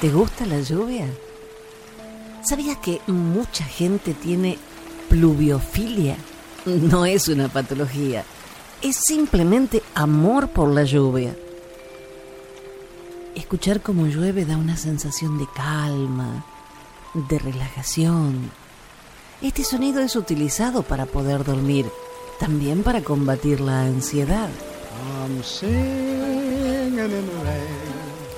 ¿Te gusta la lluvia? ¿Sabías que mucha gente tiene pluviofilia? No es una patología, es simplemente amor por la lluvia. Escuchar cómo llueve da una sensación de calma, de relajación. Este sonido es utilizado para poder dormir, también para combatir la ansiedad.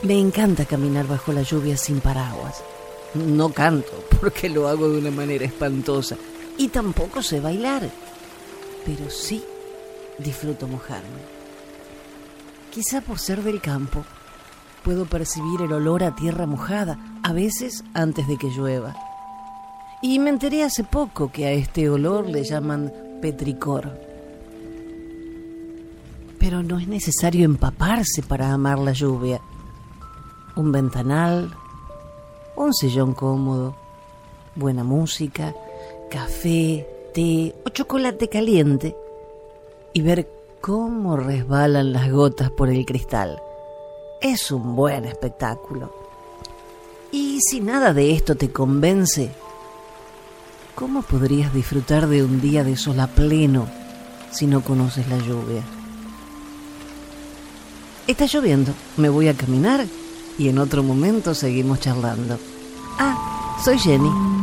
Me encanta caminar bajo la lluvia sin paraguas. No canto porque lo hago de una manera espantosa y tampoco sé bailar, pero sí disfruto mojarme. Quizá por ser del campo, puedo percibir el olor a tierra mojada, a veces antes de que llueva. Y me enteré hace poco que a este olor le llaman petricor. Pero no es necesario empaparse para amar la lluvia. Un ventanal, un sillón cómodo, buena música, café, té o chocolate caliente y ver cómo resbalan las gotas por el cristal. Es un buen espectáculo. Y si nada de esto te convence, ¿cómo podrías disfrutar de un día de sol a pleno si no conoces la lluvia? Está lloviendo, me voy a caminar y en otro momento seguimos charlando. Ah, soy Jenny.